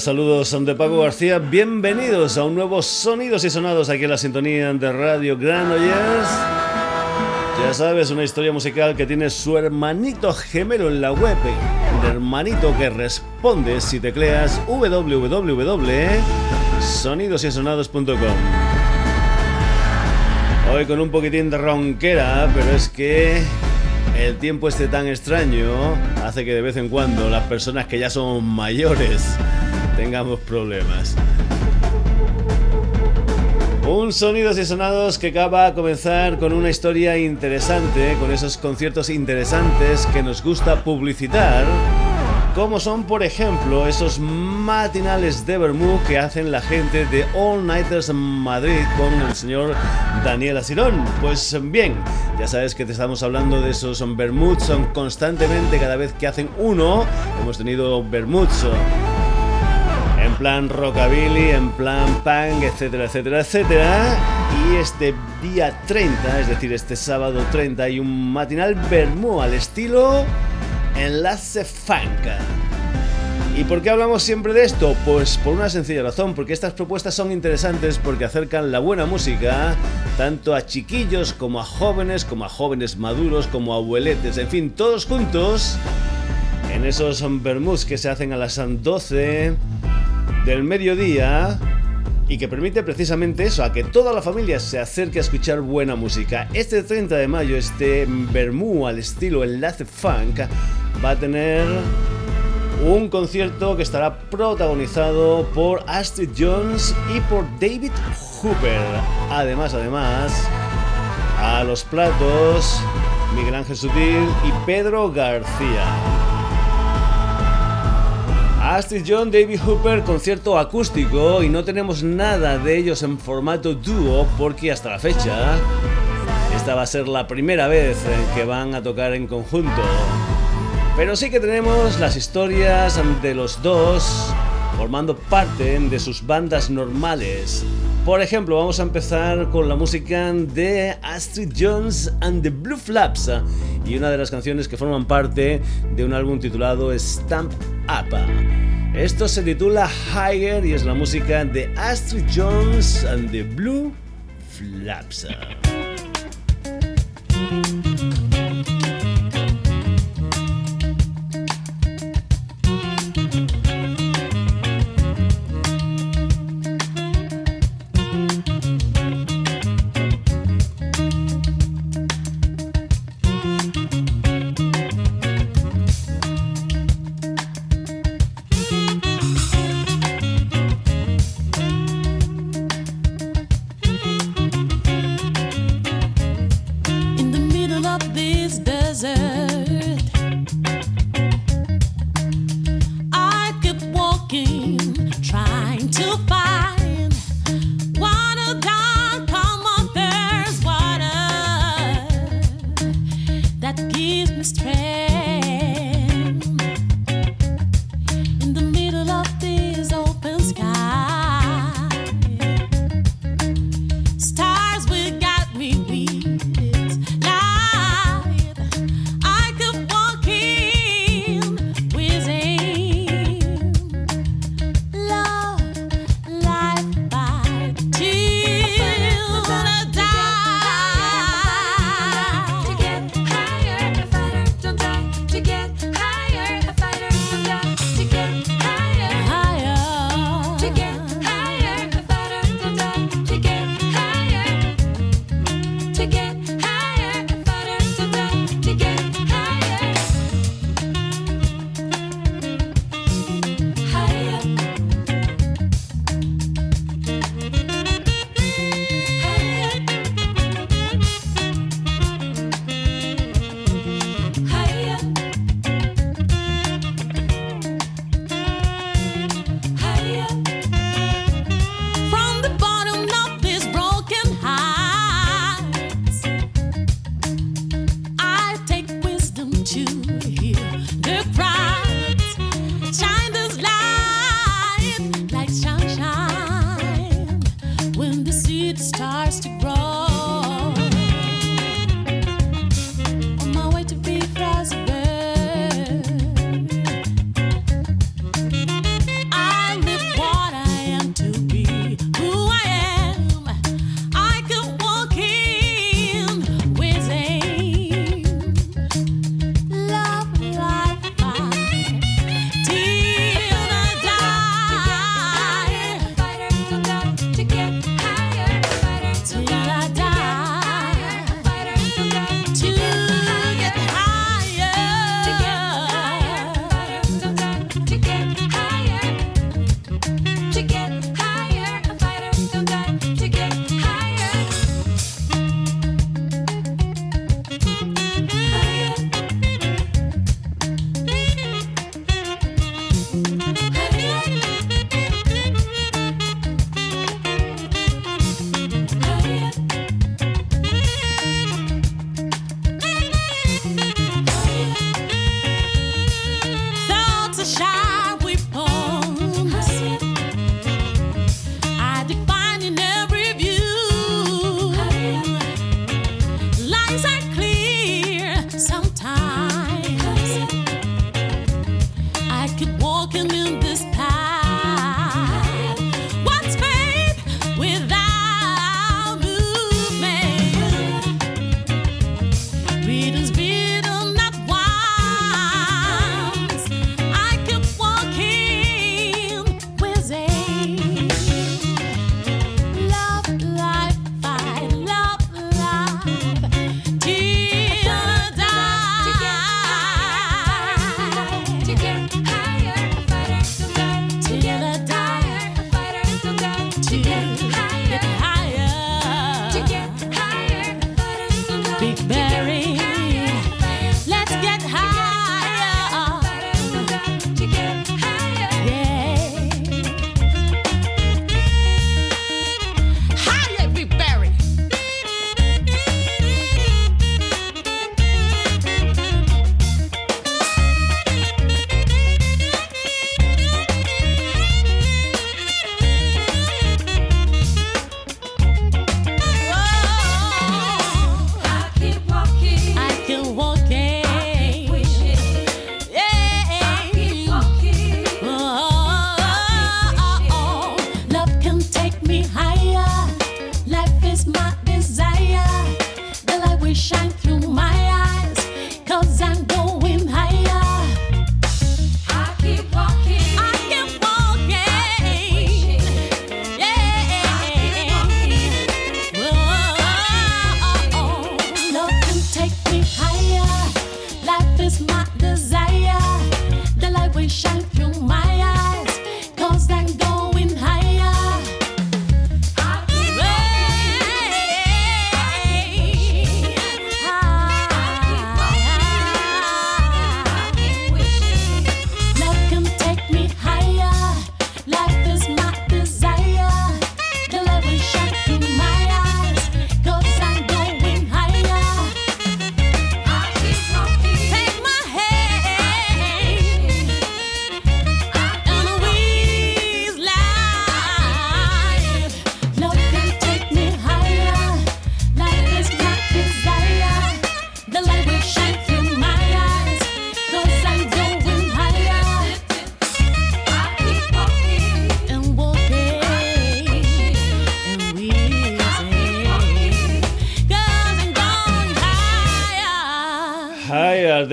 Saludos, son de Paco García. Bienvenidos a un nuevo Sonidos y Sonados aquí en la sintonía de Radio Granollers. Ya sabes, una historia musical que tiene su hermanito gemelo en la web. Un hermanito que responde si tecleas www.sonidosysonados.com. Hoy con un poquitín de ronquera, pero es que el tiempo este tan extraño hace que de vez en cuando las personas que ya son mayores tengamos problemas. Un sonidos y sonados que acaba a comenzar con una historia interesante, con esos conciertos interesantes que nos gusta publicitar, como son por ejemplo esos matinales de Bermú que hacen la gente de All Nighters Madrid con el señor Daniel Asirón. Pues bien, ya sabes que te estamos hablando de esos Bermuds, son constantemente cada vez que hacen uno, hemos tenido Bermuds plan rockabilly, en plan punk, etcétera, etcétera, etcétera. Y este día 30, es decir, este sábado 30, hay un matinal Bermú al estilo Enlace Funk. ¿Y por qué hablamos siempre de esto? Pues por una sencilla razón, porque estas propuestas son interesantes porque acercan la buena música tanto a chiquillos como a jóvenes, como a jóvenes maduros, como a abueletes, en fin, todos juntos en esos bermuds que se hacen a las 12 del mediodía y que permite precisamente eso, a que toda la familia se acerque a escuchar buena música. Este 30 de mayo, este Bermú al estilo Enlace Funk va a tener un concierto que estará protagonizado por Astrid Jones y por David Hooper. Además, además, a los platos Miguel Ángel Sutil y Pedro García. Astrid John, David Hooper, concierto acústico y no tenemos nada de ellos en formato dúo porque hasta la fecha esta va a ser la primera vez que van a tocar en conjunto. Pero sí que tenemos las historias de los dos formando parte de sus bandas normales. Por ejemplo, vamos a empezar con la música de Astrid Jones and the Blue Flaps y una de las canciones que forman parte de un álbum titulado Stamp Up. Esto se titula Higher y es la música de Astrid Jones and the Blue Flaps.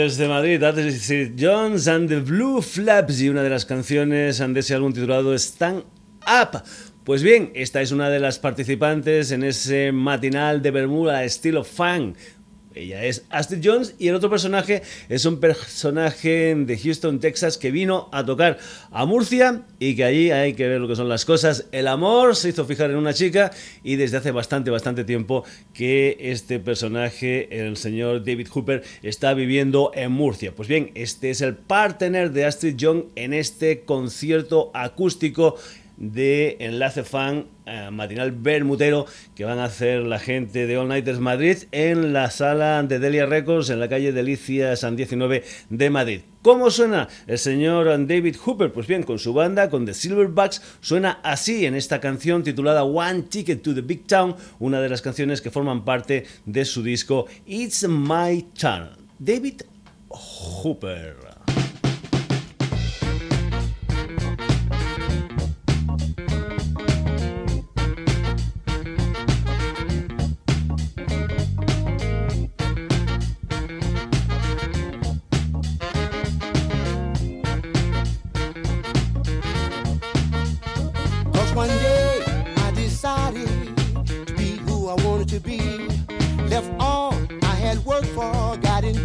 Desde Madrid, Sid Jones and the Blue Flaps y una de las canciones de ese álbum titulado Stand Up. Pues bien, esta es una de las participantes en ese matinal de Bermuda estilo funk ella es Astrid Jones y el otro personaje es un personaje de Houston, Texas, que vino a tocar a Murcia y que allí hay que ver lo que son las cosas. El amor se hizo fijar en una chica y desde hace bastante, bastante tiempo que este personaje, el señor David Hooper, está viviendo en Murcia. Pues bien, este es el partner de Astrid Jones en este concierto acústico de Enlace Fan eh, matinal bermutero que van a hacer la gente de All Nighters Madrid en la sala de Delia Records en la calle Delicia San 19 de Madrid. ¿Cómo suena el señor David Hooper? Pues bien, con su banda, con The Silverbacks, suena así en esta canción titulada One Ticket to the Big Town, una de las canciones que forman parte de su disco It's My Turn. David Hooper.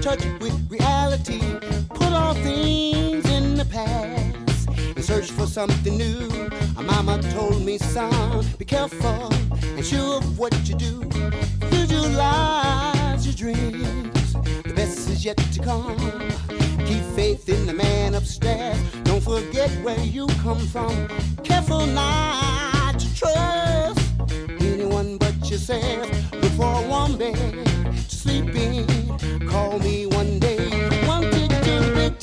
Touch with reality. Put all things in the past and search for something new. My mama told me, son, be careful and sure of what you do. Visualize your dreams. The best is yet to come. Keep faith in the man upstairs. Don't forget where you come from. Careful not to trust anyone but yourself. Look for a woman to sleep in. Call me one day. One ticket to the big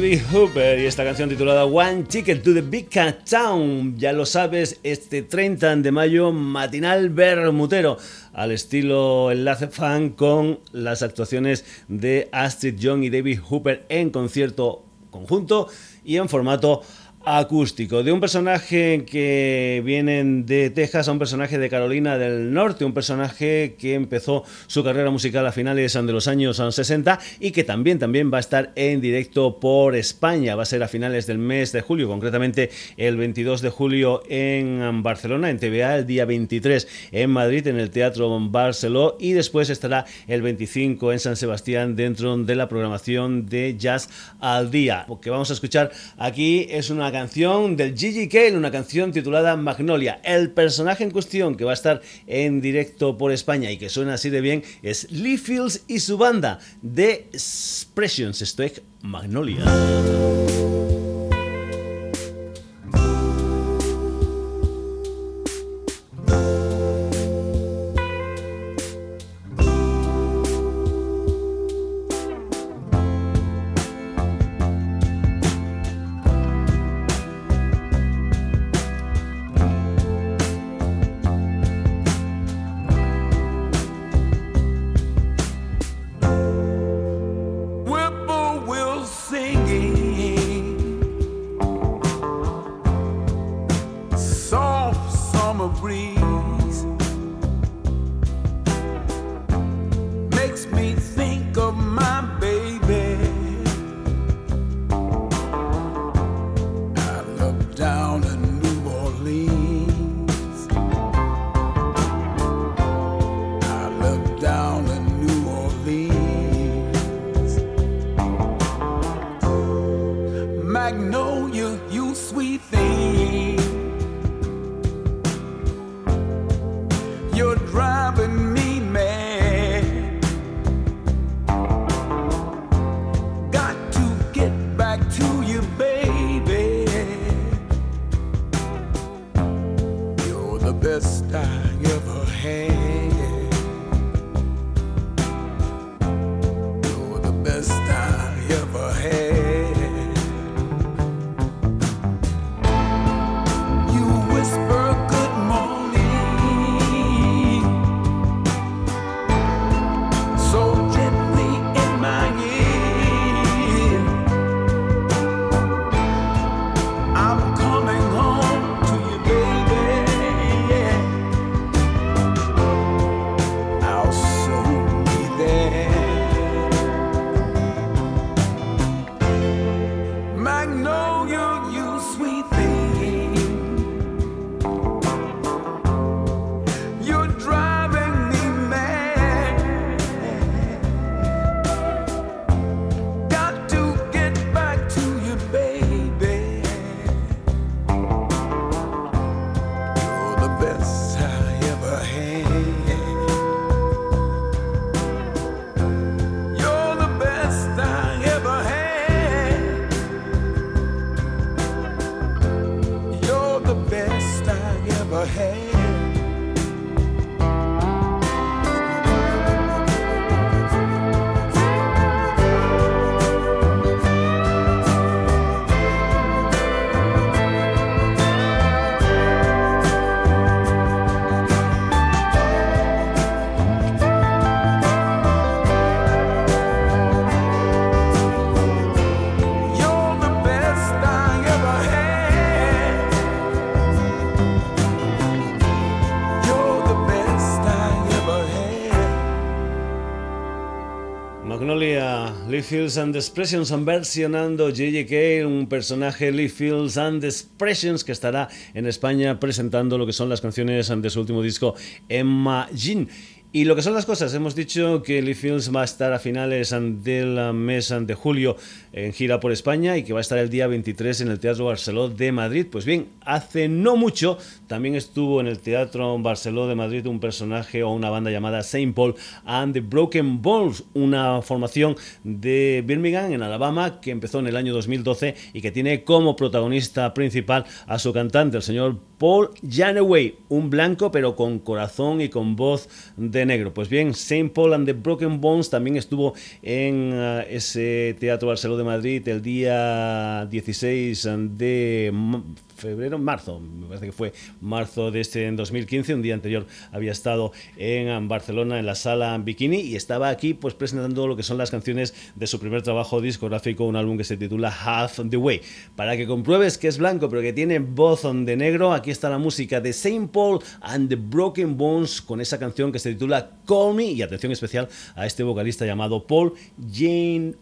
David Hooper y esta canción titulada One Ticket to the Big Cat Town. Ya lo sabes, este 30 de mayo, matinal bermutero al estilo enlace fan con las actuaciones de Astrid Young y David Hooper en concierto conjunto y en formato acústico, de un personaje que viene de Texas a un personaje de Carolina del Norte, un personaje que empezó su carrera musical a finales de los años 60 y que también, también va a estar en directo por España, va a ser a finales del mes de julio, concretamente el 22 de julio en Barcelona, en TVA, el día 23 en Madrid, en el Teatro Barceló y después estará el 25 en San Sebastián dentro de la programación de Jazz al Día. Lo que vamos a escuchar aquí es una del Gigi Kale, una canción titulada Magnolia. El personaje en cuestión que va a estar en directo por España y que suena así de bien es Lee Fields y su banda The Expressions. Esto es Magnolia. best I ever had. You're the best I ever had. You're the best I ever had. Lee Fields and Expressions versionando J.J.K., un personaje Lee Fields and Expressions que estará en España presentando lo que son las canciones de su último disco Emma Jean. Y lo que son las cosas, hemos dicho que Lee Fields va a estar a finales del mes de julio en gira por España y que va a estar el día 23 en el Teatro Barceló de Madrid. Pues bien, hace no mucho también estuvo en el Teatro Barceló de Madrid un personaje o una banda llamada Saint Paul and the Broken Balls, una formación de Birmingham en Alabama que empezó en el año 2012 y que tiene como protagonista principal a su cantante, el señor Paul Janeway, un blanco pero con corazón y con voz de Montenegro. Pues bien, Saint Paul and the Broken Bones también estuvo en uh, ese Teatro Barceló de Madrid el día 16 de febrero, marzo, me parece que fue marzo de este en 2015, un día anterior había estado en Barcelona en la sala Bikini y estaba aquí pues presentando lo que son las canciones de su primer trabajo discográfico, un álbum que se titula Half the Way. Para que compruebes que es blanco pero que tiene voz de negro, aquí está la música de Saint Paul and the Broken Bones con esa canción que se titula Call Me y atención especial a este vocalista llamado Paul Jane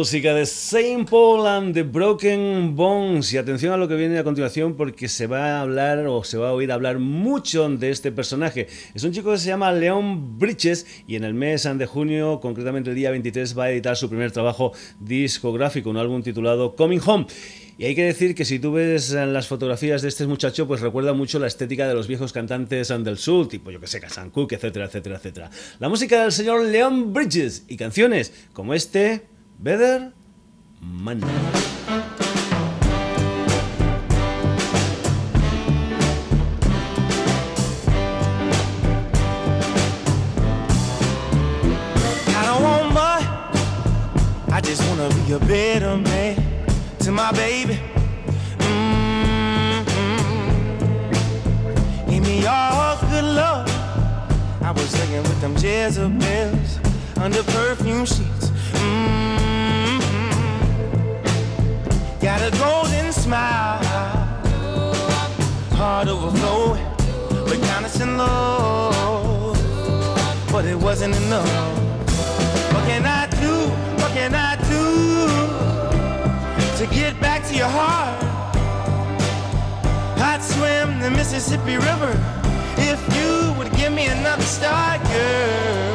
música de Saint Paul and the Broken Bones. Y atención a lo que viene a continuación porque se va a hablar o se va a oír hablar mucho de este personaje. Es un chico que se llama Leon Bridges y en el mes de junio, concretamente el día 23, va a editar su primer trabajo discográfico, un álbum titulado Coming Home. Y hay que decir que si tú ves las fotografías de este muchacho, pues recuerda mucho la estética de los viejos cantantes del sur, tipo yo que sé, Casan Cook, etcétera, etcétera, etcétera. La música del señor Leon Bridges y canciones como este, Better Man. I just wanna be a better man to my baby. Mm-hmm. Give me all good love. I was singing with them Jezebels under perfume sheets. Got a golden smile, heart overflowing, but kindness and love. But it wasn't enough. What can I do? What can I do to get back to your heart? I'd swim the Mississippi River if you would give me another start, girl.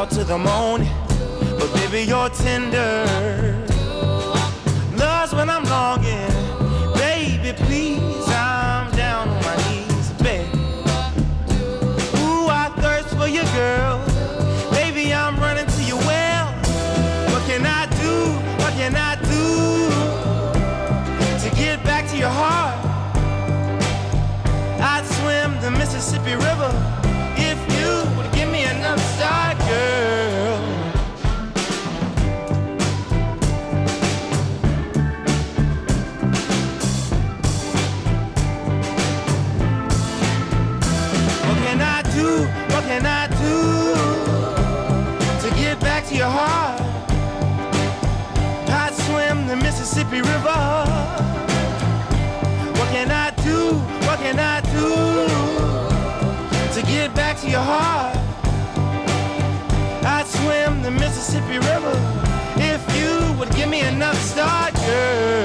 Out to the morning. But baby, you're tender. Love's when I'm longing. Baby, please, I'm down on my knees, baby. Ooh, I thirst for you, girl. Baby, I'm running to your well. What can I do? What can I do to get back to your heart? I'd swim the Mississippi River Mississippi River. What can I do? What can I do to get back to your heart? I'd swim the Mississippi River if you would give me enough start, girl.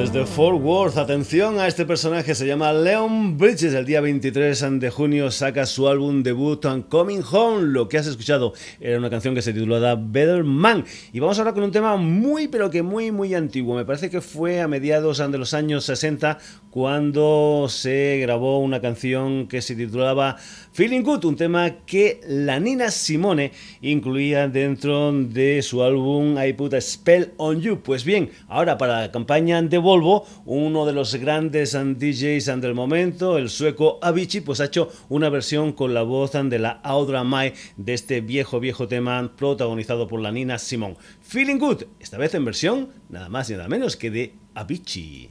Desde Fort Worth, atención a este personaje, se llama Leon Bridges. El día 23 de junio saca su álbum debut Coming Home. Lo que has escuchado era una canción que se titulaba Better Man. Y vamos ahora con un tema muy, pero que muy, muy antiguo. Me parece que fue a mediados de los años 60 cuando se grabó una canción que se titulaba Feeling Good, un tema que la Nina Simone incluía dentro de su álbum I Put a Spell on You. Pues bien, ahora para la campaña de Volvo, uno de los grandes DJs del momento, el sueco Avicii, pues ha hecho una versión con la voz de la Audra Mai de este viejo, viejo tema protagonizado por la Nina Simone. Feeling Good, esta vez en versión nada más y nada menos que de Avicii.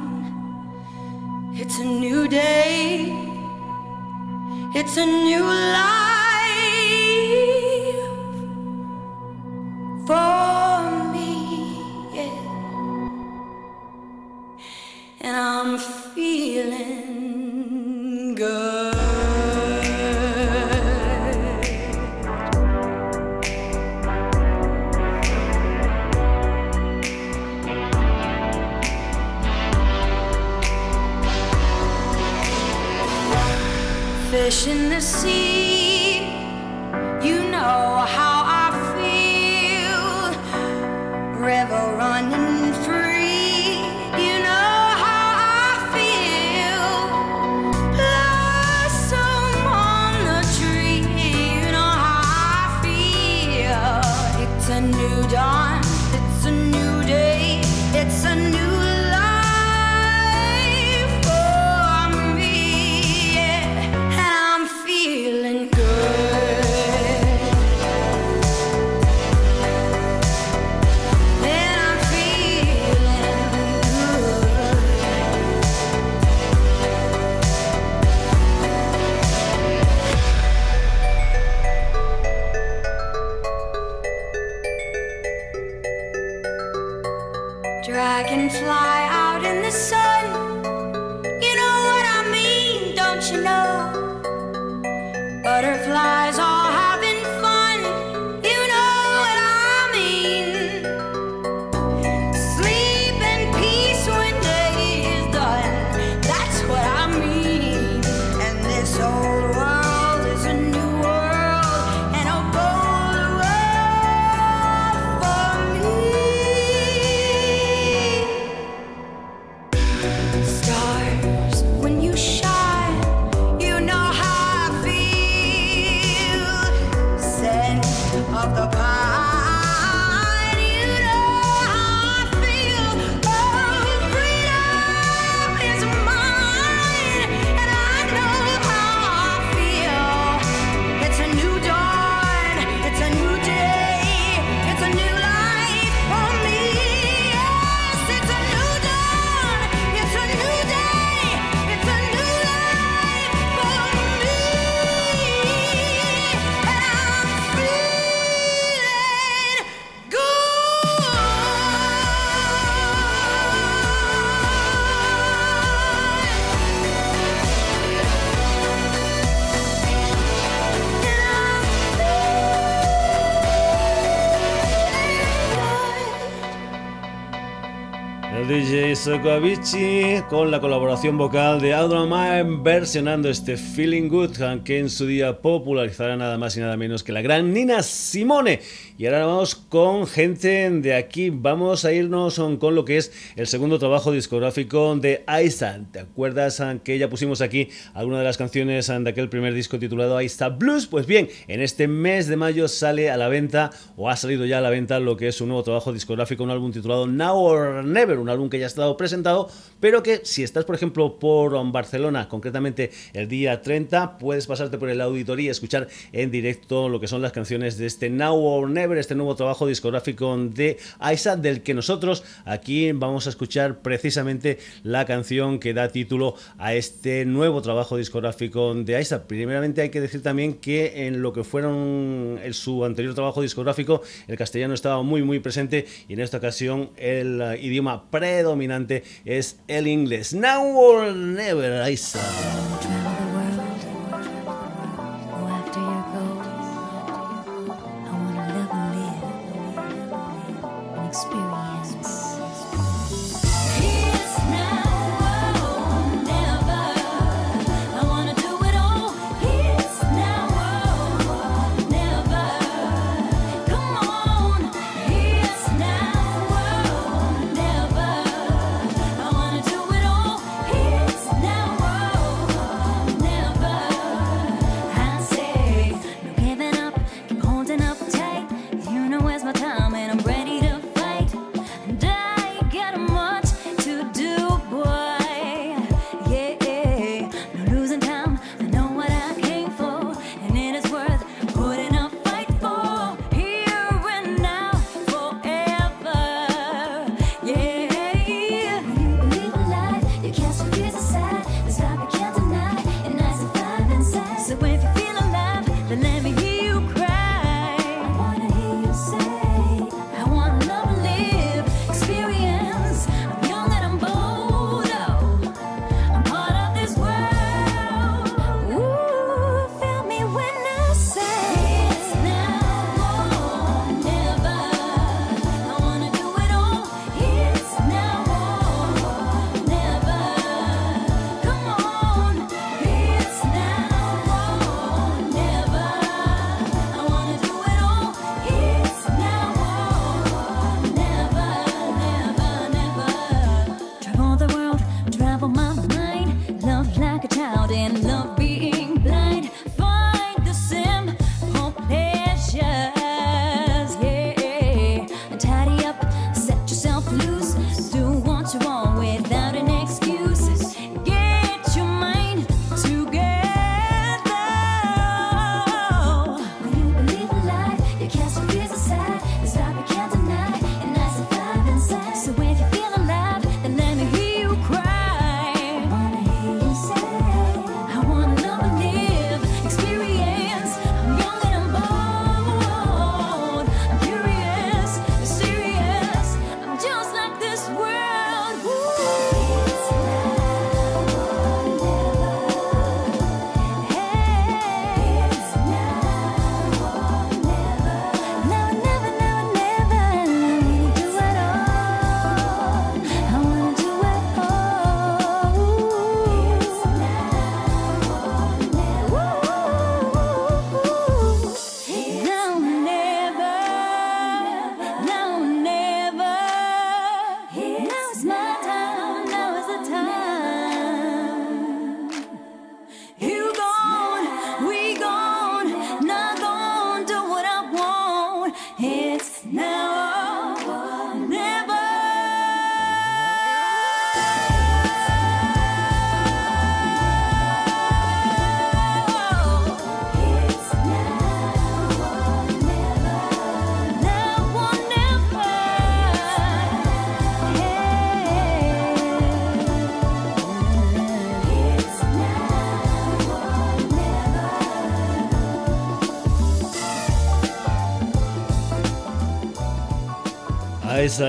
It's a new day. It's a new life for me. Yeah. And I'm feeling see of the past. Sokovici con la colaboración vocal de Mae versionando este Feeling Good que en su día popularizará nada más y nada menos que la gran Nina Simone. Y ahora vamos con gente de aquí. Vamos a irnos con lo que es el segundo trabajo discográfico de Aisa. ¿Te acuerdas que ya pusimos aquí alguna de las canciones de aquel primer disco titulado Aisa Blues? Pues bien, en este mes de mayo sale a la venta o ha salido ya a la venta lo que es un nuevo trabajo discográfico, un álbum titulado Now or Never un álbum que ya ha presentado, pero que si estás, por ejemplo, por Barcelona, concretamente el día 30, puedes pasarte por el auditorio y escuchar en directo lo que son las canciones de este Now or Never, este nuevo trabajo discográfico de Aisa, del que nosotros aquí vamos a escuchar precisamente la canción que da título a este nuevo trabajo discográfico de Aisa. Primeramente hay que decir también que en lo que fueron en su anterior trabajo discográfico, el castellano estaba muy muy presente y en esta ocasión el idioma predominante es el inglés. Now or never, Isa. Liza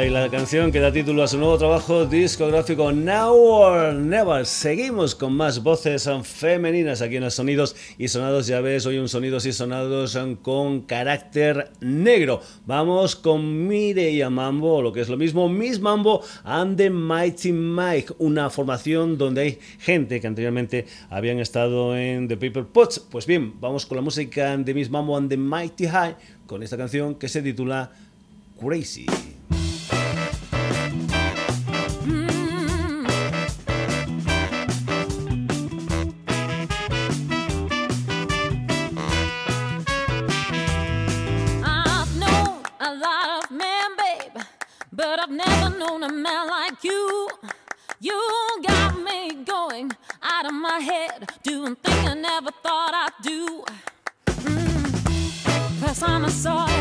y la canción que da título a su nuevo trabajo discográfico Now or Never. Seguimos con más voces femeninas aquí en los sonidos y sonados. Ya ves, hoy un sonidos y sonados con carácter negro. Vamos con Mireia Mambo, lo que es lo mismo, Miss Mambo and the Mighty Mike, una formación donde hay gente que anteriormente habían estado en The Paper Pots. Pues bien, vamos con la música de Miss Mambo and the Mighty High con esta canción que se titula Crazy. My head, doing things I never thought I'd do. Mm. Time I saw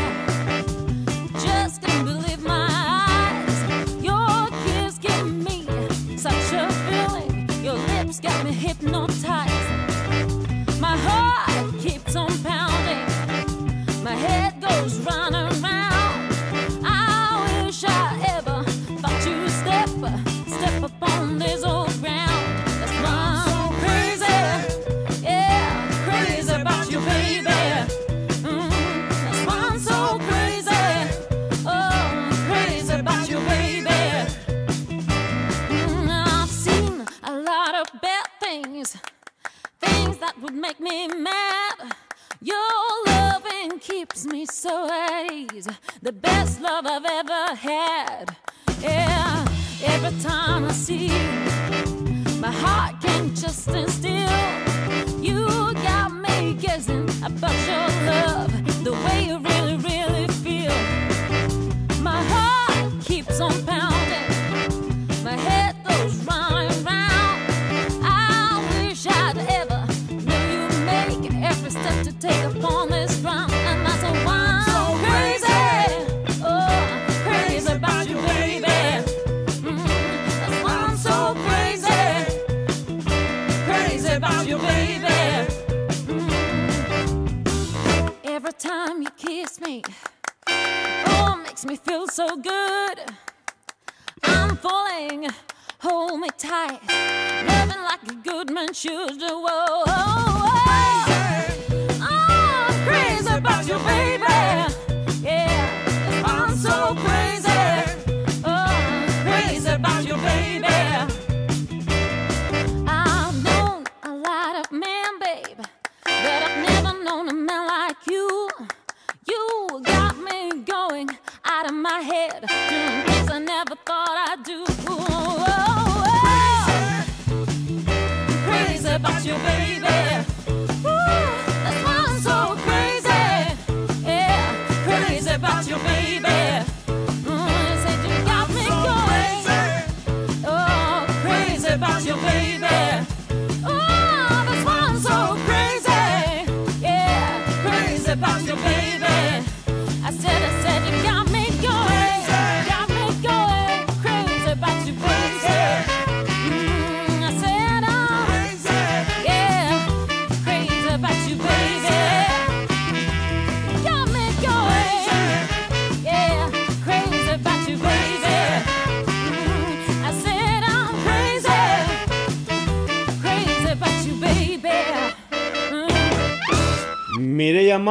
I've ever had. Yeah, every time I see you, my heart can't just stand still. You got me guessing about your love,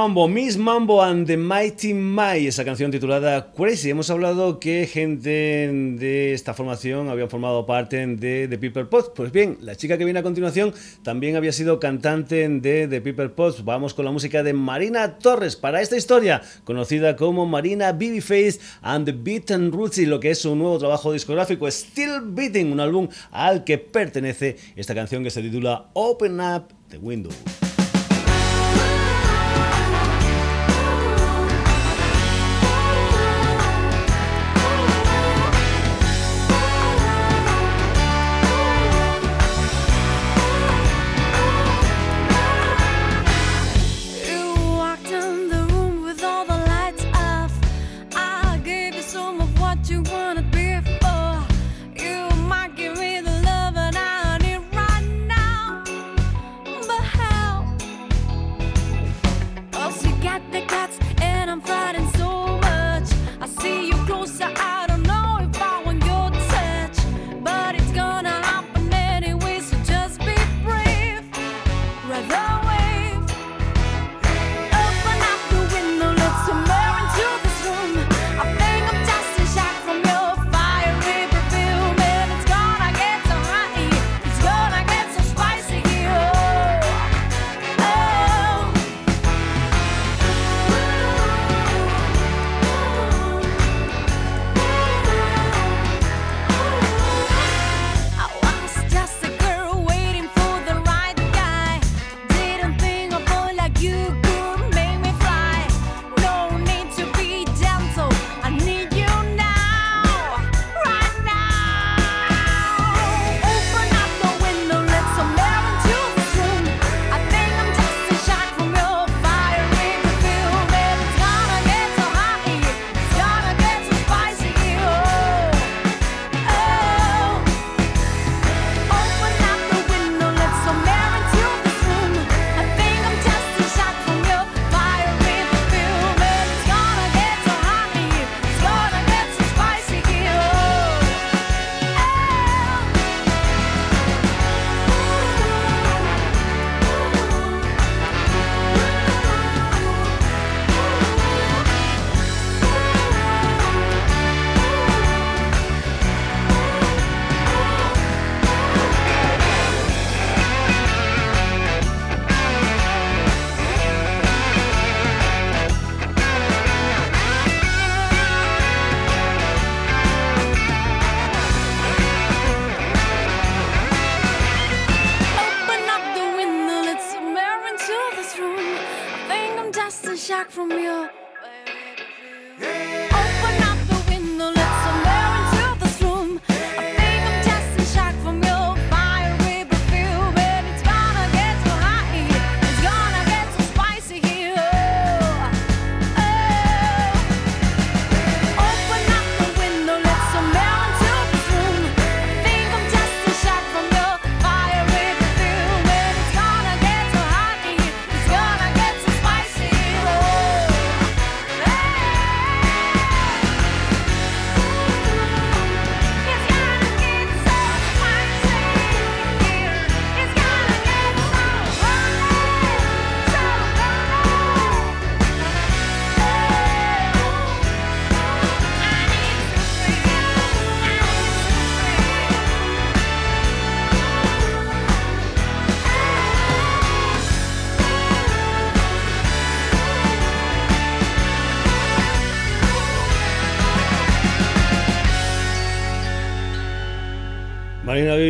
Mambo, Miss Mambo and the Mighty Mai, esa canción titulada Crazy. Hemos hablado que gente de esta formación habían formado parte de The People Pots. Pues bien, la chica que viene a continuación también había sido cantante de The People Pots. Vamos con la música de Marina Torres para esta historia, conocida como Marina Babyface and the Beaten Roots y lo que es su nuevo trabajo discográfico, Still Beating, un álbum al que pertenece esta canción que se titula Open Up the Window.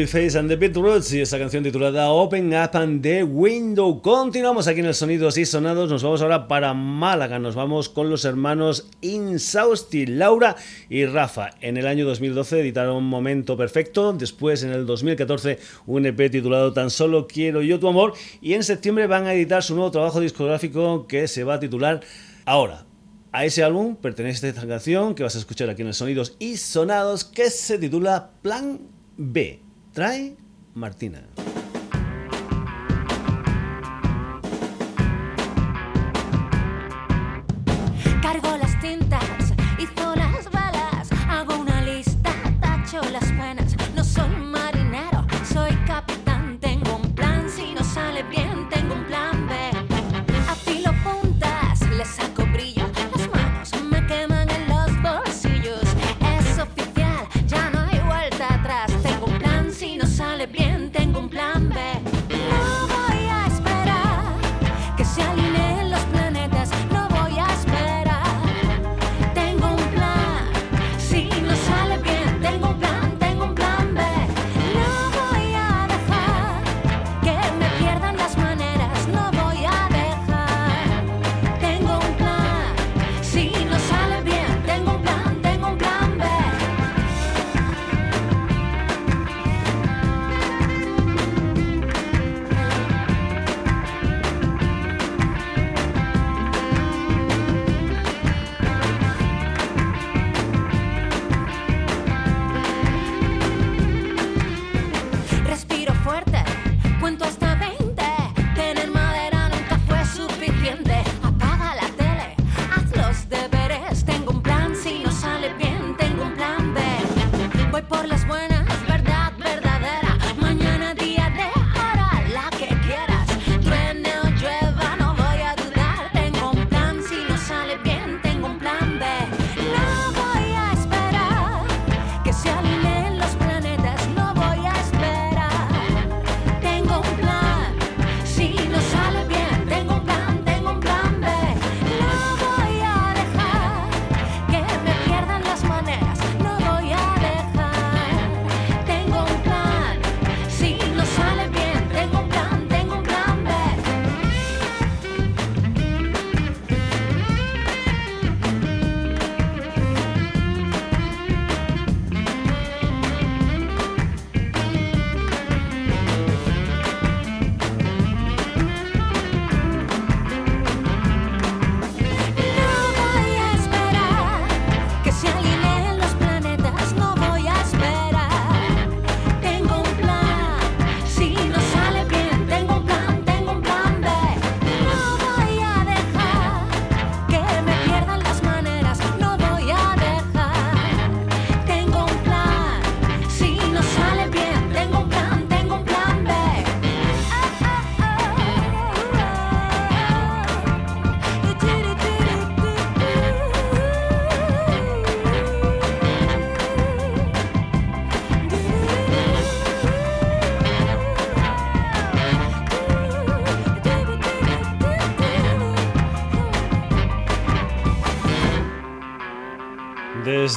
Babyface and the Beatles y esa canción titulada Open Up and the Window. Continuamos aquí en el Sonidos y Sonados. Nos vamos ahora para Málaga. Nos vamos con los hermanos Insausti, Laura y Rafa. En el año 2012 editaron Momento Perfecto. Después, en el 2014, un EP titulado Tan Solo Quiero Yo Tu Amor. Y en septiembre van a editar su nuevo trabajo discográfico que se va a titular Ahora. A ese álbum pertenece esta canción que vas a escuchar aquí en el Sonidos y Sonados que se titula Plan B. Trae Martina.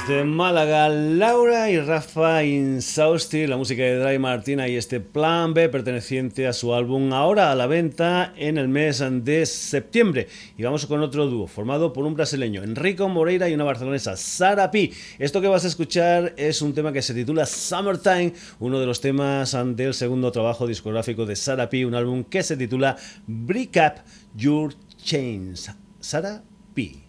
Desde Málaga, Laura y Rafa Insausti, la música de Dry Martina y este Plan B perteneciente a su álbum ahora a la venta en el mes de septiembre. Y vamos con otro dúo formado por un brasileño, Enrico Moreira y una barcelonesa, Sara P. Esto que vas a escuchar es un tema que se titula Summertime, uno de los temas del segundo trabajo discográfico de Sara P, un álbum que se titula Break Up Your Chains. Sara P.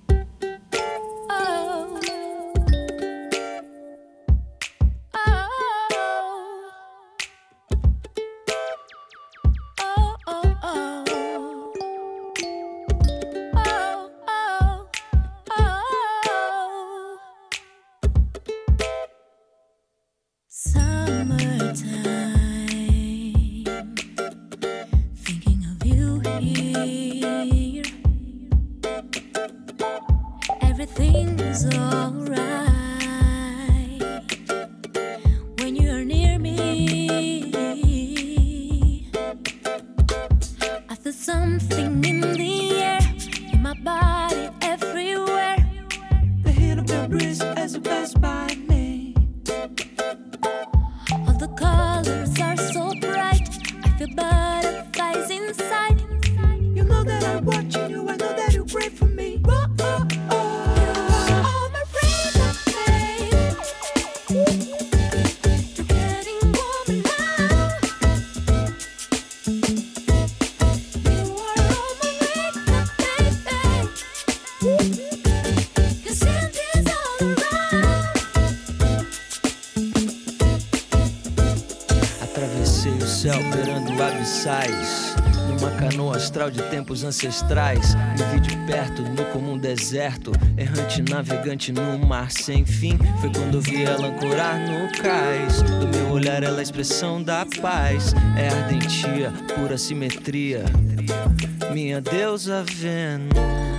astral de tempos ancestrais. Me vi de perto, no comum deserto. Errante navegante no mar sem fim. Foi quando vi ela ancorar no cais. Do meu olhar, ela é a expressão da paz. É ardentia, pura simetria. Minha deusa Vênus.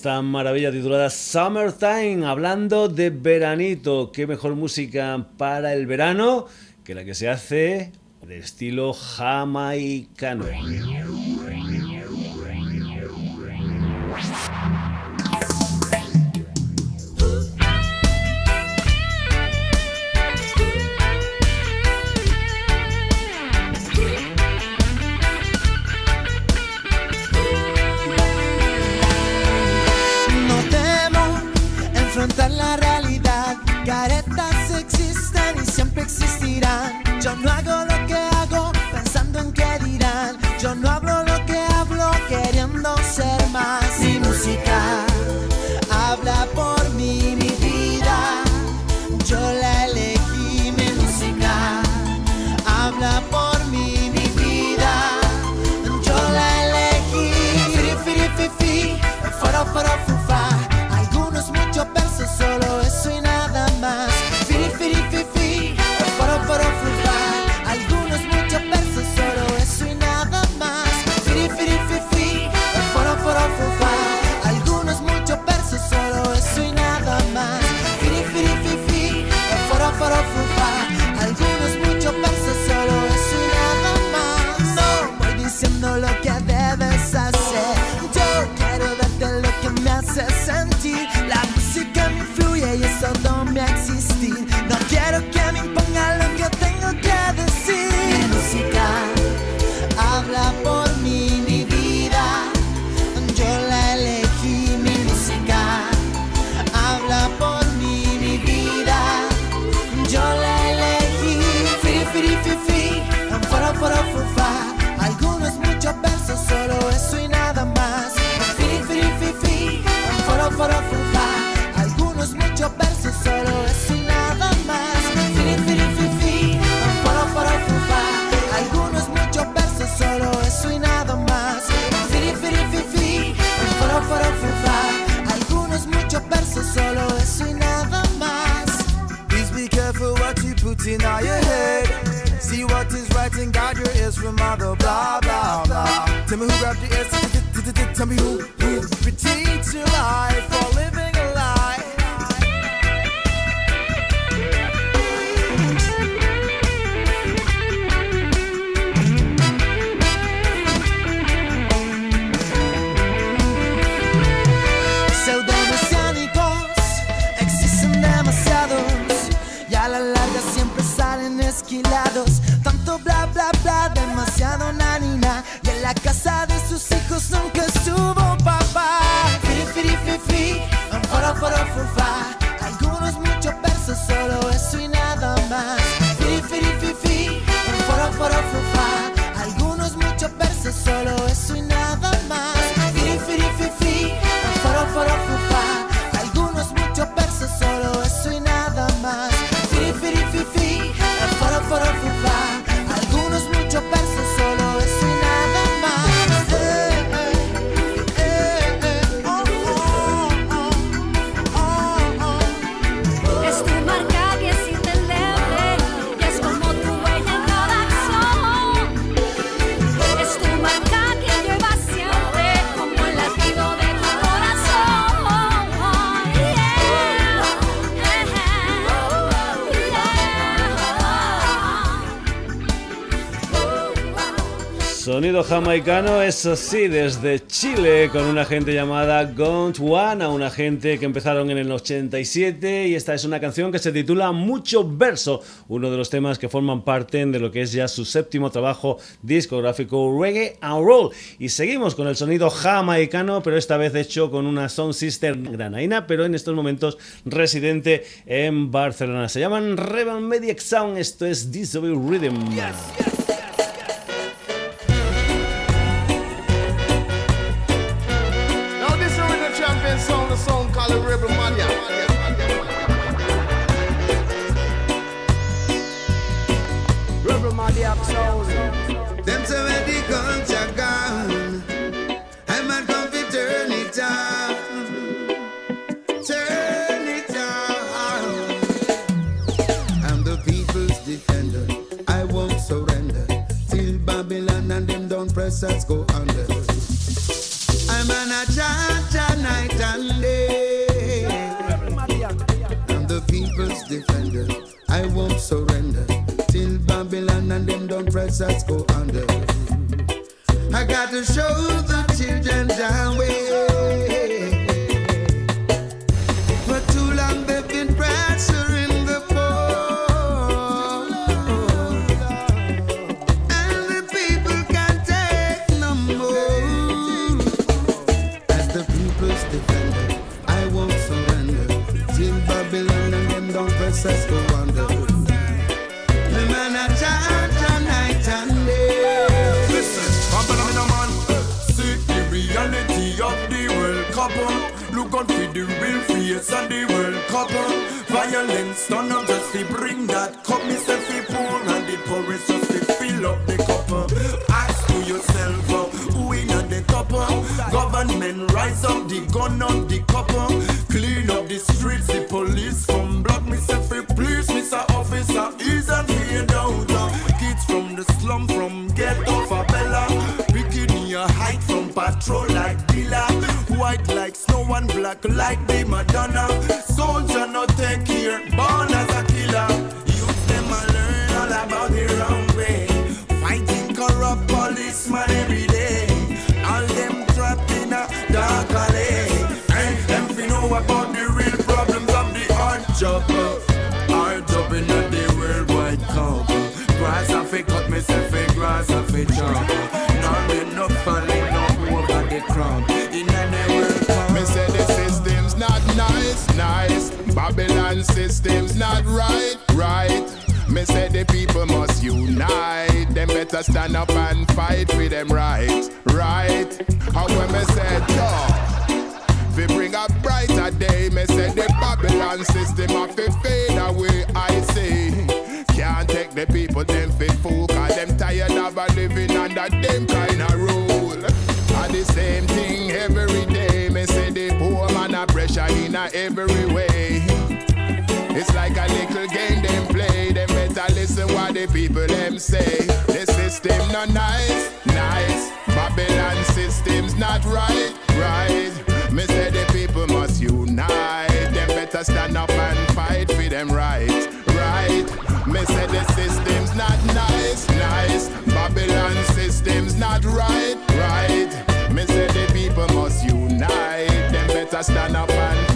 Esta maravilla titulada Summertime, hablando de veranito. Qué mejor música para el verano que la que se hace de estilo jamaicano. Sonido jamaicano, eso sí, desde Chile, con una gente llamada Gone One, a una gente que empezaron en el 87 y esta es una canción que se titula Mucho Verso, uno de los temas que forman parte de lo que es ya su séptimo trabajo discográfico Reggae and Roll. Y seguimos con el sonido jamaicano, pero esta vez hecho con una Sound Sister granaina, pero en estos momentos residente en Barcelona. Se llaman Revan Mediac Sound, esto es Disobey Rhythm. Yes, yes. Them say where the culture gone. I might come to turn it on. Turn it on. I'm the people's defender. I won't surrender. Till Babylon and them don't press us go under. I'm an a night and day. I'm the people's defender. I won't surrender breasts go under. I got to show the children the way. the real face of the world cup. Violence done up just to bring that cup. Me say fi pour and the porridge just to fill up the cup. Ask to yourself, uh, who in the top? Uh, government rise up, the gun up, the like this. system's not right, right. Me say the people must unite. Them better stand up and fight for them right, right. How when me say no, we bring a brighter day. Me say the Babylon system have to fade away. I say can't take the people them fit fool, cause them tired of a living under them kind of rule. And the same thing every day. Me say the poor man a pressure in a every way. It's like a little game them play. Them better listen what the people them say. The system not nice, nice. Babylon system's not right, right. Me say the people must unite. Them better stand up and fight for them right, right. Me say the system's not nice, nice. Babylon system's not right, right. Me say the people must unite. Them better stand up and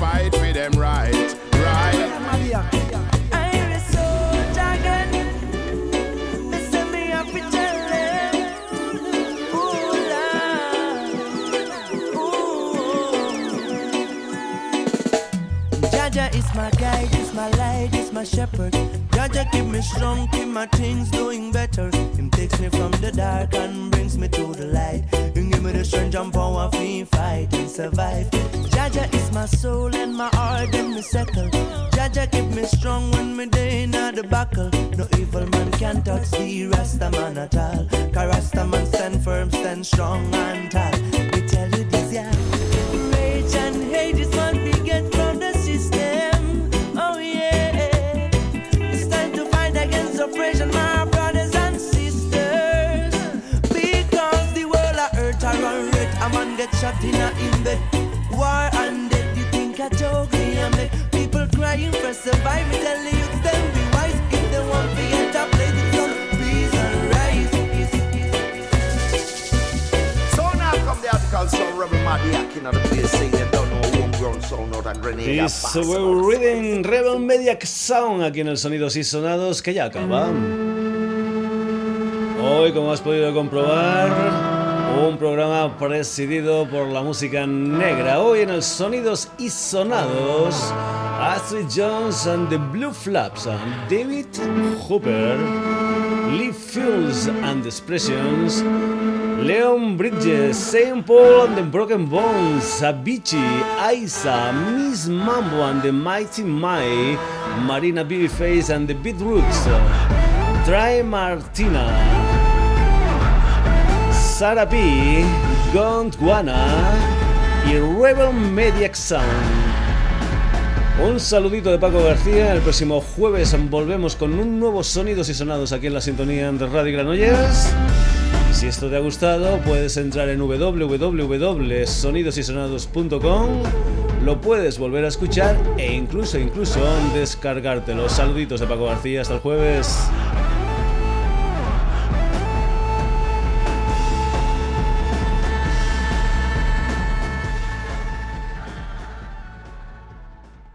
Jaja keep me strong, keep my things doing better. Him takes me from the dark and brings me to the light. He give me the strength and power to fight and survive. Jaja is my soul and my heart and me settle. Jaja keep me strong when me day in the buckle. No evil man can touch the Rasta man at all. Cause Rasta man stand firm, stand strong and tall. Shot in a in bed. War and death, you think I joke me and make people crying for survive. Me tell the youth them be wise if they want to get a place with some peace and rise. So now come the article sound Rebel Madiak in the place they don't know homegrown sound out and we're reading Rebel Media Sound aquí en el Sonidos y Sonados que ya acaba. Hoy, como has podido comprobar, un programa presidido por la música negra. Hoy en el Sonidos y Sonados, Astrid Jones and the Blue Flaps, David Hooper, Lee Fields and the Expressions, Leon Bridges, Saint Paul and the Broken Bones, Avicii, Isa, Miss Mambo and the Mighty Mai, Marina Babyface and the Beatroots, Try Martina, Sarah P, Gondwana y Rebel Media Sound. Un saludito de Paco García. El próximo jueves volvemos con un nuevo Sonidos y Sonados aquí en la sintonía de Radio Granollers. Si esto te ha gustado, puedes entrar en www.sonidosysonados.com, lo puedes volver a escuchar e incluso, incluso descargártelo. Saluditos de Paco García, hasta el jueves.